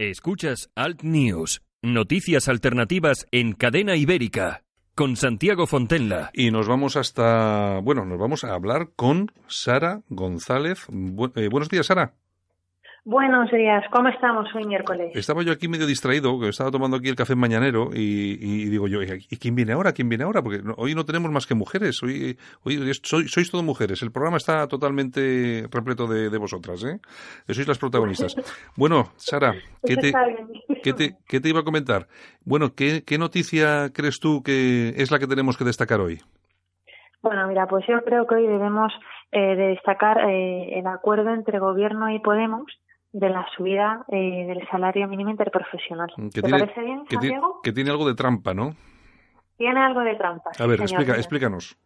Escuchas Alt News, noticias alternativas en cadena ibérica, con Santiago Fontenla. Y nos vamos hasta, bueno, nos vamos a hablar con Sara González. Eh, buenos días, Sara. Buenos días, ¿cómo estamos hoy miércoles? Estaba yo aquí medio distraído, que estaba tomando aquí el café mañanero y, digo yo, ¿y quién viene ahora? ¿Quién viene ahora? Porque hoy no tenemos más que mujeres, hoy, hoy sois, sois todo mujeres. El programa está totalmente repleto de, vosotras, ¿eh? Sois las protagonistas. Bueno, Sara, ¿qué te, ¿qué te, iba a comentar? Bueno, ¿qué, ¿qué noticia crees tú que es la que tenemos que destacar hoy? Bueno, mira, pues yo creo que hoy debemos eh, destacar eh, el acuerdo entre Gobierno y Podemos de la subida eh, del salario mínimo interprofesional. ¿Te parece bien, Santiago? Que, tiene algo de trampa, ¿no? Tiene algo de trampa. A ver, explica, explícanos.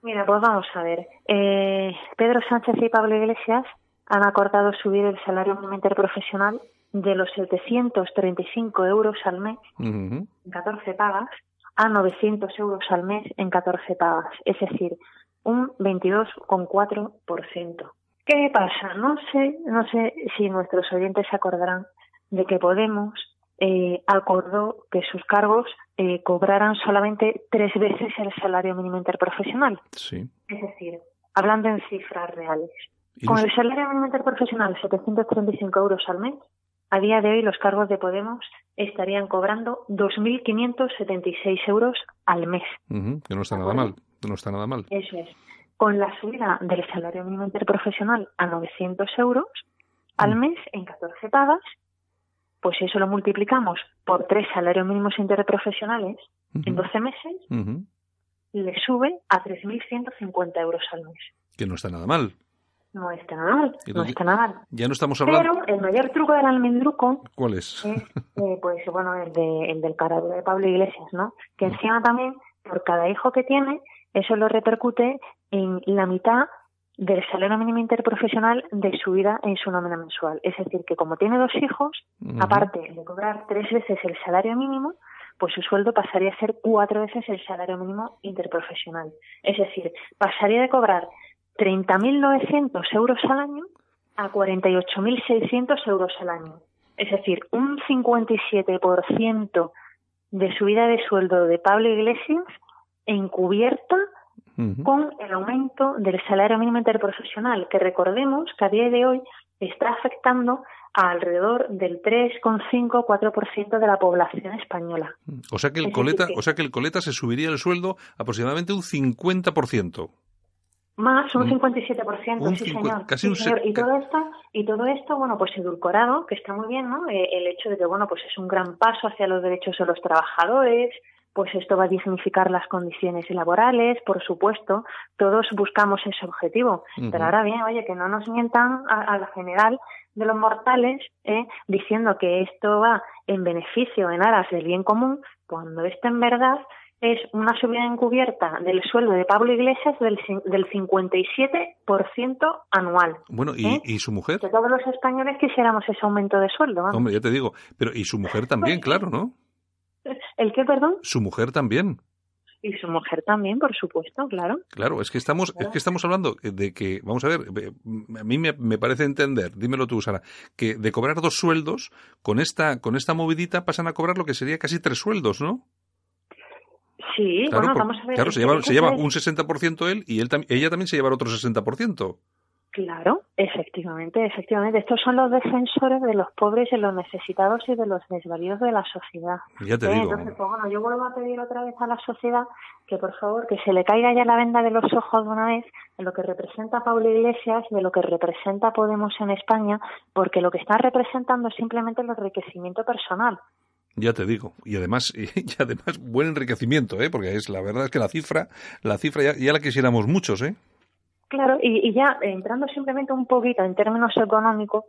Mira, pues vamos a ver. Eh, Pedro Sánchez y Pablo Iglesias han acordado subir el salario mínimo interprofesional de los 735 euros al mes en 14 pagas a 900 euros al mes en 14 pagas, es decir, un 22,4%. ¿Qué pasa? No sé, no sé si nuestros oyentes se acordarán de que Podemos eh, acordó que sus cargos eh, cobraran solamente tres veces el salario mínimo interprofesional. Sí. Es decir, hablando en cifras reales. Con el salario mínimo interprofesional, 735 euros al mes, a día de hoy los cargos de Podemos estarían cobrando 2.576 euros al mes. que no está nada mal, no está nada mal. Eso es con la subida del salario mínimo interprofesional a 900 euros al mm. mes en 14 pagas, pues eso lo multiplicamos por tres salarios mínimos interprofesionales en 12 meses, y le sube a 3.150 euros al mes. Que no está nada mal. No está nada mal, no está nada mal. Ya no estamos hablando... Pero el mayor truco del almendruco... ¿Cuál es? es eh, pues bueno, el, de, el del carado de Pablo Iglesias, ¿no? Que encima también, por cada hijo que tiene, eso lo repercute en la mitad del salario mínimo interprofesional de su vida en su nómina mensual. Es decir, que como tiene dos hijos, aparte de cobrar tres veces el salario mínimo, pues su sueldo pasaría a ser cuatro veces el salario mínimo interprofesional. Es decir, pasaría de cobrar 30.900 euros al año a 48.600 euros al año. Es decir, un 57% de subida de sueldo de Pablo Iglesias encubierta con el aumento del salario mínimo interprofesional, que recordemos que a día de hoy está afectando a alrededor del 3,5-4% de la población española. O sea que el coleta, o sea que el coleta se subiría el sueldo aproximadamente un 50%. Más, un 57%, sí, señor. Casi un Y todo esto, y todo esto, bueno, pues edulcorado, que está muy bien, ¿no? Eh, el hecho de que, bueno, pues es un gran paso hacia los derechos de los trabajadores, pues esto va a dignificar las condiciones laborales, por supuesto, todos buscamos ese objetivo. Pero ahora bien, oye, que no nos mientan a, la general de los mortales ¿eh? diciendo que esto va en beneficio, en aras del bien común, cuando esto en verdad es una subida encubierta del sueldo de Pablo Iglesias del, del 57% anual. Bueno, ¿y, ¿eh? ¿y, su mujer? Que todos los españoles quisiéramos ese aumento de sueldo. Hombre, ya te digo, pero y su mujer también, pues claro, ¿no? ¿El qué, perdón? Su mujer también. Y su mujer también, por supuesto, claro. Claro, es que estamos, es que estamos hablando de que, vamos a ver, a mí me, parece entender, dímelo tú, Sara, que de cobrar dos sueldos, con esta, con esta movidita pasan a cobrar lo que sería casi tres sueldos, ¿no? Sí, bueno, vamos a ver. Claro, se lleva, se lleva un 60% él y él, ella también se lleva otro 60%. Claro, efectivamente, efectivamente. Estos son los defensores de los pobres, de los necesitados y de los desvalidos de la sociedad. Ya te ¿Eh? digo. Entonces, pues bueno, yo vuelvo a pedir otra vez a la sociedad que por favor que se le caiga ya la venda de los ojos de una vez de lo que representa Pablo Iglesias, de lo que representa Podemos en España, porque lo que están representando es simplemente el enriquecimiento personal. Ya te digo, y además, y además buen enriquecimiento, ¿eh? porque es la verdad es que la cifra, la cifra ya, ya la quisiéramos muchos, ¿eh? Claro, y, ya entrando simplemente un poquito en términos económicos,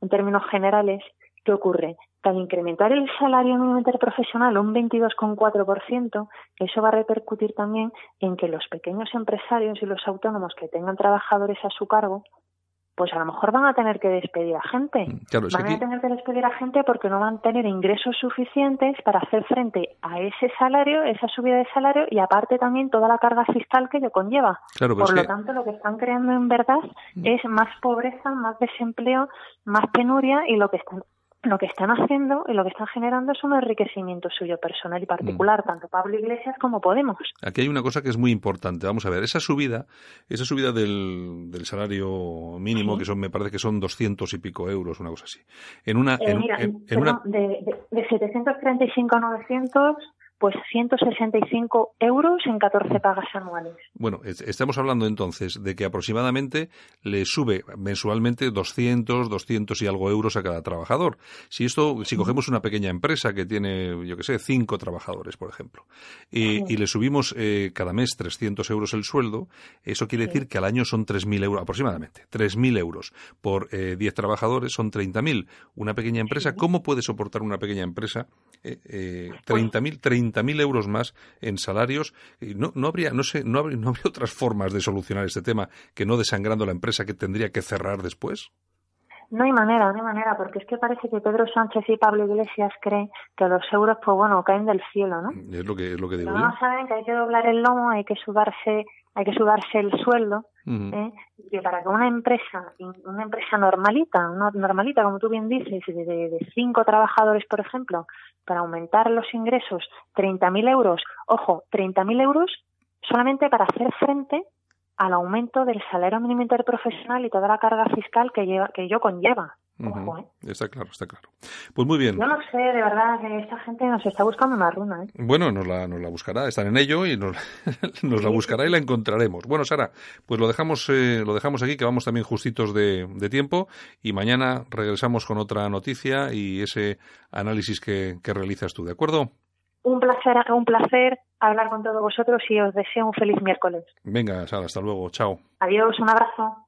en términos generales, ¿qué ocurre? que al incrementar el salario mínimo interprofesional un 22,4%, eso va a repercutir también en que los pequeños empresarios y los autónomos que tengan trabajadores a su cargo pues a lo mejor van a tener que despedir a gente. Mm, van a tener que despedir a gente porque no van a tener ingresos suficientes para hacer frente a ese salario, esa subida de salario y aparte también toda la carga fiscal que ello conlleva. Por lo tanto, lo que están creando en verdad mm. es más pobreza, más desempleo, más penuria y lo que están lo que están haciendo y lo que están generando es un enriquecimiento suyo personal y particular, mm. tanto Pablo Iglesias como Podemos. Aquí hay una cosa que es muy importante. Vamos a ver, esa subida, esa subida del, del salario mínimo, que son, me parece que son doscientos y pico euros, una cosa así. En una, eh, en, una... de, de, de 735 a 900 pues 165 euros en 14 pagas anuales. Bueno, estamos hablando entonces de que aproximadamente le sube mensualmente 200, 200 y algo euros a cada trabajador. Si esto, si cogemos una pequeña empresa que tiene, yo que sé, cinco trabajadores, por ejemplo, y, le subimos eh, cada mes 300 euros el sueldo, eso quiere decir que al año son 3.000 euros, aproximadamente, 3.000 euros por eh, 10 trabajadores son 30.000. Una pequeña empresa, ¿cómo puede soportar una pequeña empresa eh, eh, 30.000, 30 mil euros más en salarios. Y no, no, habría, no, sé, no, habría, no habría otras formas de solucionar este tema que no desangrando la empresa que tendría que cerrar después. No hay manera, no hay manera, porque es que parece que Pedro Sánchez y Pablo Iglesias creen que los euros, pues bueno, caen del cielo, ¿no? Es lo que, es lo que digo no saben que hay que doblar el lomo, hay que sudarse, hay que sudarse el sueldo, ¿eh? y para que una empresa, una empresa normalita, una normalita, como tú bien dices, de, de cinco trabajadores, por ejemplo, para aumentar los ingresos 30.000 euros, ojo, 30.000 euros solamente para hacer frente al aumento del salario mínimo interprofesional y toda la carga fiscal que, lleva, que ello conlleva. Ojo, ¿eh? Está claro, está claro. Pues muy bien. Yo no sé, de verdad, que esta gente nos está buscando una runa. ¿eh? Bueno, nos la, nos la buscará, están en ello y nos, nos la buscará y la encontraremos. Bueno, Sara, pues lo dejamos, eh, lo dejamos aquí, que vamos también justitos de, de, tiempo y mañana regresamos con otra noticia y ese análisis que, que realizas tú, ¿de acuerdo? Un placer, un placer hablar con todos vosotros y os deseo un feliz miércoles. Venga, Sara, hasta luego. Chao. Adiós, un abrazo.